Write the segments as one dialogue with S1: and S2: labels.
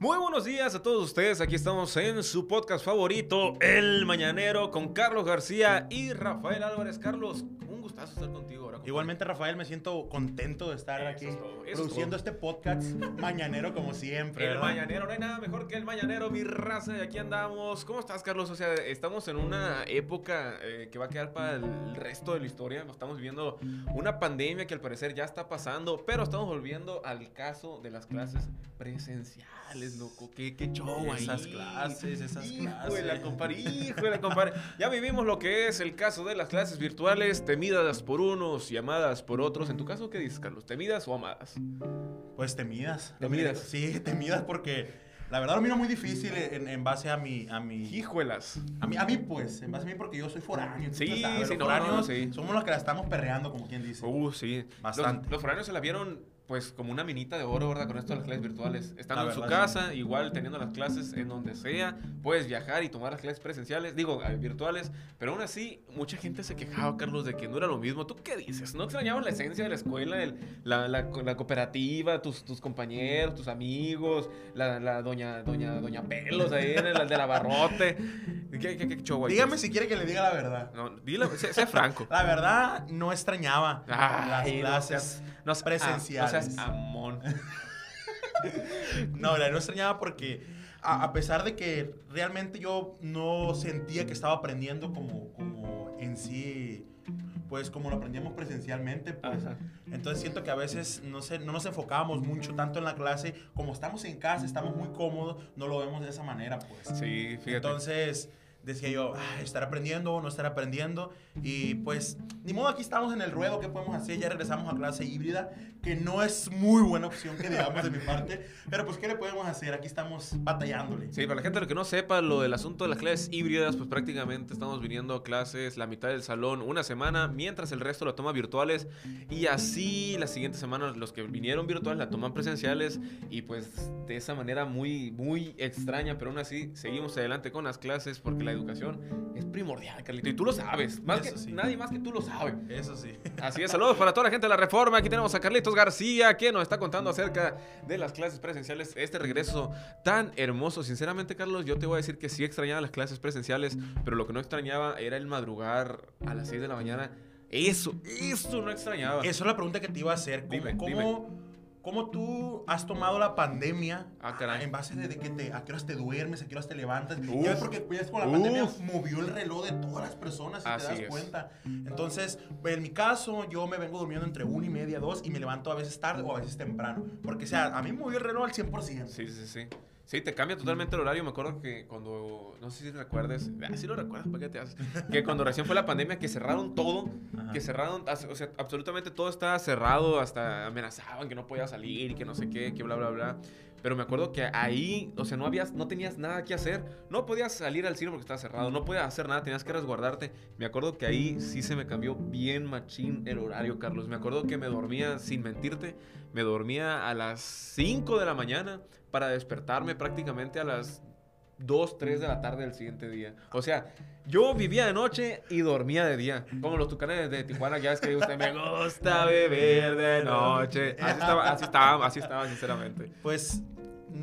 S1: Muy buenos días a todos ustedes. Aquí estamos en su podcast favorito, El Mañanero, con Carlos García y Rafael Álvarez. Carlos, gustazo estar contigo ahora. compadre.
S2: Igualmente, Rafael, me siento contento de estar
S1: Eso
S2: aquí
S1: es todo, eso es
S2: produciendo este podcast mañanero como siempre.
S1: El
S2: ¿verdad?
S1: Mañanero, no hay nada mejor que el Mañanero, mi raza, y aquí andamos. ¿Cómo estás, Carlos? O sea, estamos en una época eh, que va a quedar para el resto de la historia. Estamos viviendo una pandemia que al parecer ya está pasando, pero estamos volviendo al caso de las clases presenciales, loco. ¿Qué, qué show ahí?
S2: Esas clases, esas
S1: Híjole,
S2: clases.
S1: compadre, híjole, compadre. Ya vivimos lo que es el caso de las clases virtuales, por unos y amadas por otros. En tu caso, ¿qué dices, Carlos? ¿Temidas o amadas?
S2: Pues temidas.
S1: Temidas.
S2: Sí, temidas porque la verdad lo miro muy difícil en, en base a mi, a mi,
S1: Híjuelas.
S2: a mí, a mí pues, en base a mí porque yo soy foráneo.
S1: Sí,
S2: ya sabes,
S1: sí,
S2: los
S1: no,
S2: foráneos
S1: no, sí.
S2: Somos los que la estamos perreando, como quien dice.
S1: Uh, sí.
S2: Bastante.
S1: Los, los foráneos se la vieron, pues, como una minita de oro, ¿verdad? Con esto de las clases virtuales. Estando
S2: La
S1: en su casa, igual teniendo las clases en donde sea, puedes viajar y tomar las clases presenciales, digo, eh, virtuales. Pero aún así, mucha gente se quejaba, Carlos, de que no era lo mismo. ¿Tú qué dices? ¿No extrañabas la esencia de la escuela, el- la, la- la cooperativa, tus, tus compañeros, tus amigos, la, la doña, doña, doña Pelos ahí, en el, de la barrote? ¿Qué, qué, qué show?
S2: Dígame si quiere que le diga la verdad.
S1: No, dile, sé, sé franco.
S2: La verdad, no extrañaba
S1: Ay,
S2: las clases
S1: no
S2: presenciales.
S1: No seas amón.
S2: No, la no extrañaba porque a, a pesar de que realmente yo no sentía que estaba aprendiendo como, como en sí, pues como lo aprendíamos presencialmente, pues.
S1: Ajá.
S2: Entonces siento que a veces no, sé, no nos enfocábamos mucho tanto en la clase. Como estamos en casa, estamos muy cómodos, no lo vemos de esa manera, pues.
S1: Sí, fíjate.
S2: Entonces decía yo, "Ay, estar aprendiendo o no estar aprendiendo. Y pues, ni modo, aquí estamos en el ruedo, ¿qué podemos hacer? Ya regresamos a clase híbrida, que no es muy buena opción que digamos de mi parte. Pero pues, ¿qué le podemos hacer? Aquí estamos batallándole.
S1: Sí, para la gente que no sepa lo del asunto de las clases híbridas, pues prácticamente estamos viniendo a clases la mitad del salón una semana, mientras el resto lo toma virtuales. Y así la siguiente semana los que vinieron virtuales la toman presenciales. Y pues de esa manera muy, muy extraña, pero aún así seguimos adelante con las clases porque la educación es primordial, Carlito. Y tú lo sabes. Más
S2: Eso
S1: que,
S2: sí.
S1: Nadie más que tú lo sabe.
S2: Eso sí.
S1: Así es, saludos para toda la gente de la Reforma. Aquí tenemos a Carlitos García, que nos está contando acerca de las clases presenciales. Este regreso tan hermoso. Sinceramente, Carlos, yo te voy a decir que sí extrañaba las clases presenciales, pero lo que no extrañaba era el madrugar a las 6 de la mañana. Eso, eso no extrañaba.
S2: Esa es la pregunta que te iba a hacer. ¿Cómo,
S1: Dime,
S2: cómo, cómo tú has tomado la pandemia
S1: Ah, caray.
S2: en base de, de que te, a qué horas te duermes, a qué horas te levantas?
S1: Uf.
S2: Ya ves porque pues, con la pandemia
S1: Uf.
S2: movió el reloj de todas las personas, si
S1: Así
S2: te das
S1: es.
S2: cuenta. Entonces, en mi caso, yo me vengo durmiendo entre una y media, dos, y me levanto a veces tarde o a veces temprano. Porque, o sea, a mí movió el reloj al 100%.
S1: Sí, sí, sí. Sí, te cambia totalmente el horario. Me acuerdo que cuando, no sé si recuerdes, ah, sí lo recuerdas, ¿para qué te haces? Que cuando recién fue la pandemia, que cerraron todo,
S2: Ajá.
S1: que cerraron, o sea, absolutamente todo estaba cerrado, hasta amenazaban que no podía salir y que no sé qué, que bla, bla, bla. Pero me acuerdo que ahí, o sea, no habías, no tenías nada que hacer. No podías salir al cine porque estaba cerrado. No podías hacer nada, tenías que resguardarte. Me acuerdo que ahí sí se me cambió bien machín el horario, Carlos. Me acuerdo que me dormía, sin mentirte, me dormía a las 5 de la mañana para despertarme prácticamente a las 2, 3 de la tarde del siguiente día. O sea, yo vivía de noche y dormía de día. Como los tucanes de Tijuana, ya es que usted me gusta beber de noche. Así estaba, así estaba, así estaba, sinceramente.
S2: Pues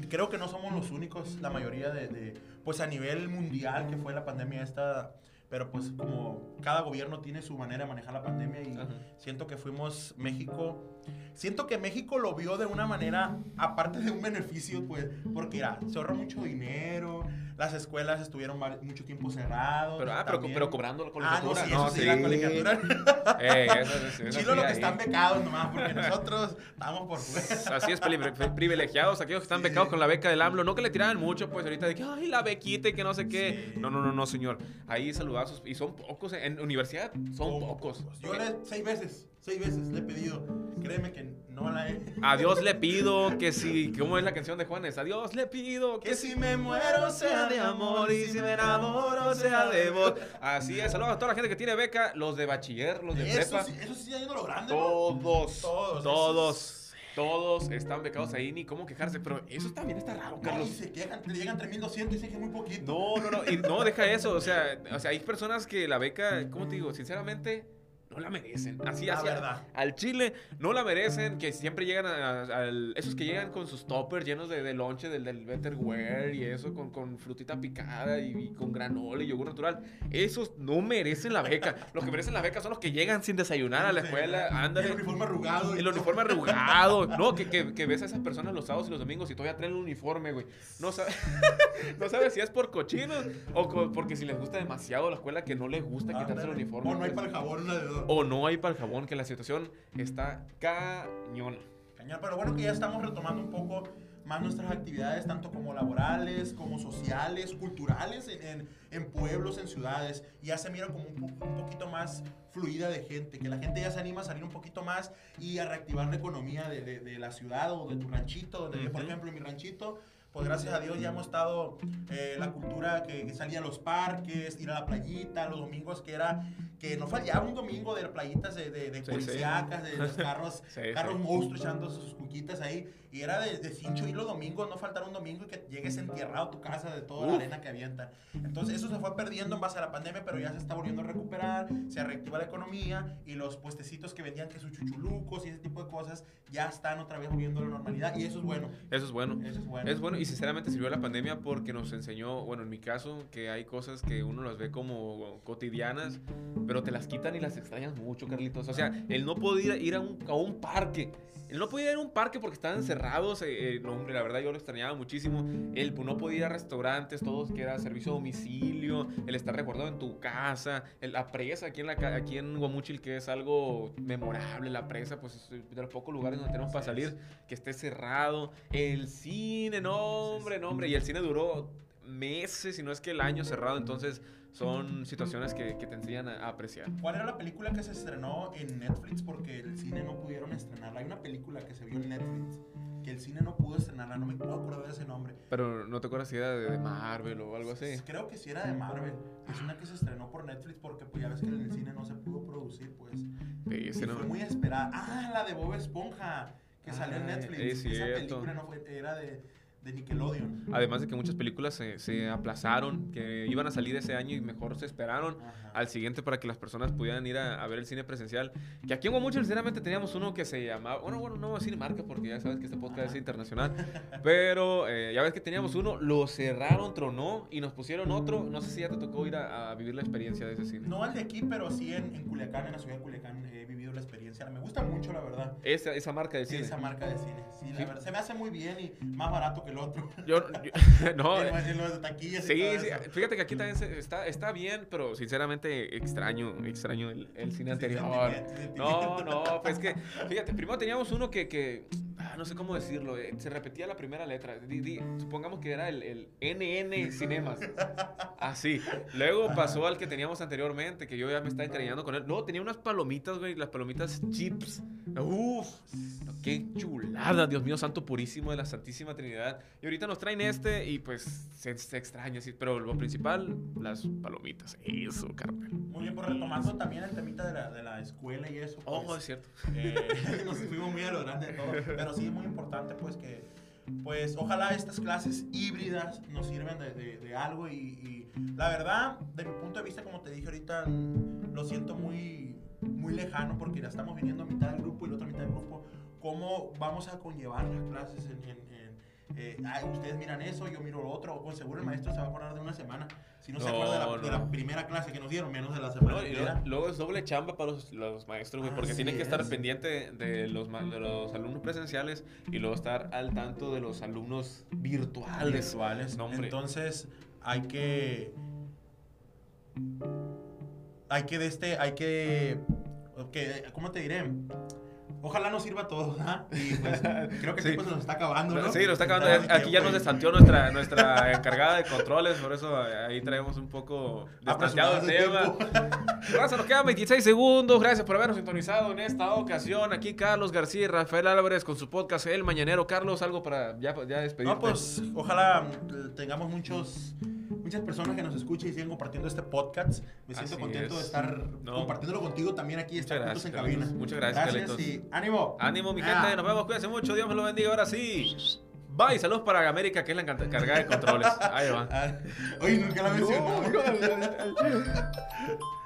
S2: creo que no somos los únicos, la mayoría de, de, pues a nivel mundial que fue la pandemia esta, pero pues como cada gobierno tiene su manera de manejar la pandemia y
S1: Ajá.
S2: siento que fuimos México, siento que México lo vio de una manera, aparte de un beneficio, pues, porque era, se ahorró mucho dinero, las escuelas estuvieron mucho tiempo cerrados.
S1: Pero, ah, pero, pero cobrando la
S2: Ah, no,
S1: colegiatura.
S2: sí, eso sí, la colegiatura.
S1: Eh, eso, eso,
S2: Chilo
S1: sí,
S2: lo que
S1: ahí.
S2: están becados nomás, porque nosotros estamos por fuera.
S1: Así es, pri- pri- privilegiados, aquellos que están
S2: Sí.
S1: becados con la beca del AMLO. No que le tiraran mucho, pues ahorita de que, ay, la bequita y que no sé qué.
S2: Sí.
S1: No, no, no, no, señor. Ahí saludazos. Y son pocos. En universidad son pocos.
S2: Yo le, seis veces, seis veces le he pedido. Créeme que no la he.
S1: A Dios le pido que si, ¿cómo es la canción de Juanes? A Dios le pido que
S2: Que si me muero sea de amor y si me enamoro sea de vos.
S1: Así es, saludos a toda la gente que tiene beca, los de bachiller, los de
S2: Eso
S1: prepa.
S2: sí, eso sí, yendo lo grande. ¿no?
S1: Todos,
S2: Todos,
S1: todos, todos están becados ahí, ni cómo quejarse, pero eso también está raro,
S2: No,
S1: Carlos.
S2: y se quejan, le llegan 3200 y dicen que es muy poquito.
S1: No, no, no, y no, deja eso, o sea, o sea, hay personas que la beca, ¿cómo te digo? Sinceramente, no la merecen. Así,
S2: La
S1: así.
S2: verdad.
S1: Al Chile no la merecen, que siempre llegan a, a- esos que llegan con sus toppers llenos de, de lonche del, del Betterware y eso, con, con frutita picada y, y con granola y yogur natural. Esos no merecen la beca. Los que merecen la beca son los que llegan sin desayunar a la escuela, ándale.
S2: El uniforme arrugado. y
S1: El
S2: todo.
S1: uniforme arrugado. No, que, que, que ves a esas personas los sábados y los domingos y todavía traen el uniforme, güey. No sabes no sabe si es por cochinos o co- porque si les gusta demasiado la escuela que no les gusta quitarse el uniforme.
S2: O no hay
S1: pues.
S2: para el jabón, una de dos.
S1: O no hay para el jabón, que la situación está cañona.
S2: Cañón, pero bueno que ya estamos retomando un poco más nuestras actividades, tanto como laborales, como sociales, culturales, en, en- en pueblos, en ciudades. Y ya se mira como un, un poquito más fluida de gente, que la gente ya se anima a salir un poquito más y a reactivar la economía de, de- de la ciudad o de tu ranchito, donde yo, por
S1: Ujú.
S2: ejemplo, en mi ranchito, pues gracias a Dios ya hemos estado eh, la cultura que, que salía a los parques, ir a la playita, los domingos que era, que no fallaba un domingo de playitas de, de, de
S1: Sí, sí.
S2: policíacas, de los carros
S1: Sí,
S2: carros
S1: sí.
S2: monstruos echando sus cuquitas ahí. Y era de, de cincho ir los domingos, no faltar un domingo y que llegues entierrado a tu casa de toda la
S1: Uf.
S2: arena que avientan. Entonces eso se fue perdiendo en base a la pandemia, pero ya se está volviendo a recuperar, se reactiva la economía y los puestecitos que vendían que sus chuchulucos y ese tipo de cosas ya están otra vez volviendo a la normalidad y eso es bueno.
S1: Eso es bueno.
S2: Eso es bueno.
S1: Es bueno y sinceramente sirvió la pandemia porque nos enseñó, bueno, en mi caso, que hay cosas que uno las ve como cotidianas, pero te las quitan y las extrañas mucho, Carlitos. O sea, el no poder ir a un, a un parque. El no podía ir a un parque porque estaban cerrados. eh, eh, no, hombre, la verdad yo lo extrañaba muchísimo. El no poder ir a restaurantes, todos que era servicio a domicilio. El estar recordado en tu casa. el- la presa aquí en, la, aquí en Guamuchil, que es algo memorable. La presa, pues es de los pocos lugares donde tenemos para salir que esté cerrado. El cine, no, hombre, no, hombre. Y el cine duró meses, si no es que el año cerrado. Entonces, son situaciones que, que te enseñan a, a apreciar.
S2: ¿Cuál era la película que se estrenó en Netflix porque el cine no pudieron estrenarla? Hay una película que se vio en Netflix que el cine no pudo estrenarla, no me puedo acordar de ese nombre.
S1: Pero no te acuerdas si era de, de Marvel o algo así.
S2: Creo que sí era de Marvel. Es una que se estrenó por Netflix porque pues ya ves que en el cine no se pudo producir, pues.
S1: Sí,
S2: Y
S1: ese no-
S2: fue muy esperada. Ah, la de Bob Esponja, que salió en
S1: Ah,
S2: Netflix.
S1: es
S2: Esa película no fue, era de, de Nickelodeon.
S1: Además de que muchas películas se, se aplazaron, que iban a salir ese año y mejor se esperaron
S2: Ajá.
S1: al siguiente para que las personas pudieran ir a, a ver el cine presencial. Que aquí en Guamuchil, sinceramente, teníamos uno que se llamaba. Bueno, bueno, no voy a decir marca porque ya sabes que este podcast es internacional. Pero eh, ya ves que teníamos uno, lo cerraron, tronó y nos pusieron otro. No sé si ya te tocó ir a, a vivir la experiencia de ese cine.
S2: No al de aquí, pero sí en, en Culiacán, en la ciudad de Culiacán, vivido la experiencia. Me gusta mucho, la verdad.
S1: Esa, esa marca de
S2: Sí,
S1: cine.
S2: esa marca de cine. Sí, la
S1: Sí.
S2: verdad. Se me hace muy bien y más barato que el otro.
S1: Yo, yo- no,
S2: en,
S1: eh,
S2: en los de taquillas y
S1: Sí,
S2: todo
S1: sí, fíjate que aquí también se- está, está bien, pero sinceramente extraño, extraño el, el cine anterior.
S2: sentimiento,
S1: No, no, pues que, fíjate, primero teníamos uno que, que no sé cómo decirlo, eh, se repetía la primera letra. Di- di- supongamos que era el, el NN Cinemas. Así. Luego pasó al que teníamos anteriormente, que yo ya me estaba encariñando con él. No, tenía unas palomitas, güey, las palomitas chips. Uf, qué chulada, Dios mío, santo purísimo de la Santísima Trinidad. Y ahorita nos traen este y pues se, se extraña, sí, pero lo principal, las palomitas. Eso, Carmen.
S2: Muy bien, pues retomando también el temita de la, de la escuela y eso.
S1: Oh,
S2: pues,
S1: es cierto.
S2: eh, nos fuimos muy a lo grande de todo. Pero sí es muy importante, pues, que, pues, ojalá estas clases híbridas nos sirvan de, de- de algo. Y, y la verdad, de mi punto de vista, como te dije ahorita, lo siento muy, muy lejano porque ya estamos viniendo a mitad del grupo y la otra mitad del grupo. ¿Cómo vamos a conllevar las clases en... en- en, eh, ay, ustedes miran eso, yo miro lo otro. Pues seguro el maestro se va a acordar de una semana. Si no, se
S1: No,
S2: acuerda de la, de la
S1: no.
S2: primera clase que nos dieron, menos de la semana.
S1: No, y luego, luego es doble chamba para los, los maestros, güey, porque tienen que estar
S2: es.
S1: pendiente de los, de los alumnos presenciales y luego estar al tanto de los alumnos virtuales.
S2: virtuales.
S1: No.
S2: Entonces, hay que. Hay que de este. Hay que. Que- ¿Cómo te diré? Ojalá nos sirva a todos, ¿ah? Y pues, creo que
S1: Sí.
S2: el tiempo se nos está acabando, ¿no?
S1: Sí, nos está acabando. Aquí ya nos
S2: y-
S1: destanteó nuestra, nuestra encargada de controles, por eso ahí traemos un poco destanteado el
S2: Apresurados de
S1: tema. Raza, nos quedan 26 segundos. Gracias por habernos sintonizado en esta ocasión. Aquí Carlos García y Rafael Álvarez con su podcast El Mañanero. Carlos, algo para ya, ya despedirte.
S2: No, pues ojalá tengamos muchos, muchas personas que nos escuchen y sigan compartiendo este podcast. Me siento
S1: Así
S2: contento
S1: es.
S2: de estar
S1: No.
S2: compartiéndolo contigo también aquí,
S1: Muchas
S2: estar juntos en
S1: gracias,
S2: cabina.
S1: Muchas gracias, Carlitos.
S2: y ánimo.
S1: Ánimo, mi
S2: Ah.
S1: gente. Nos vemos. Cuídense mucho. Dios me lo bendiga. Ahora sí. Bye. Saludos para América, que es la encargada de controles. Ahí va.
S2: Ah, Oye, nunca la
S1: no, no.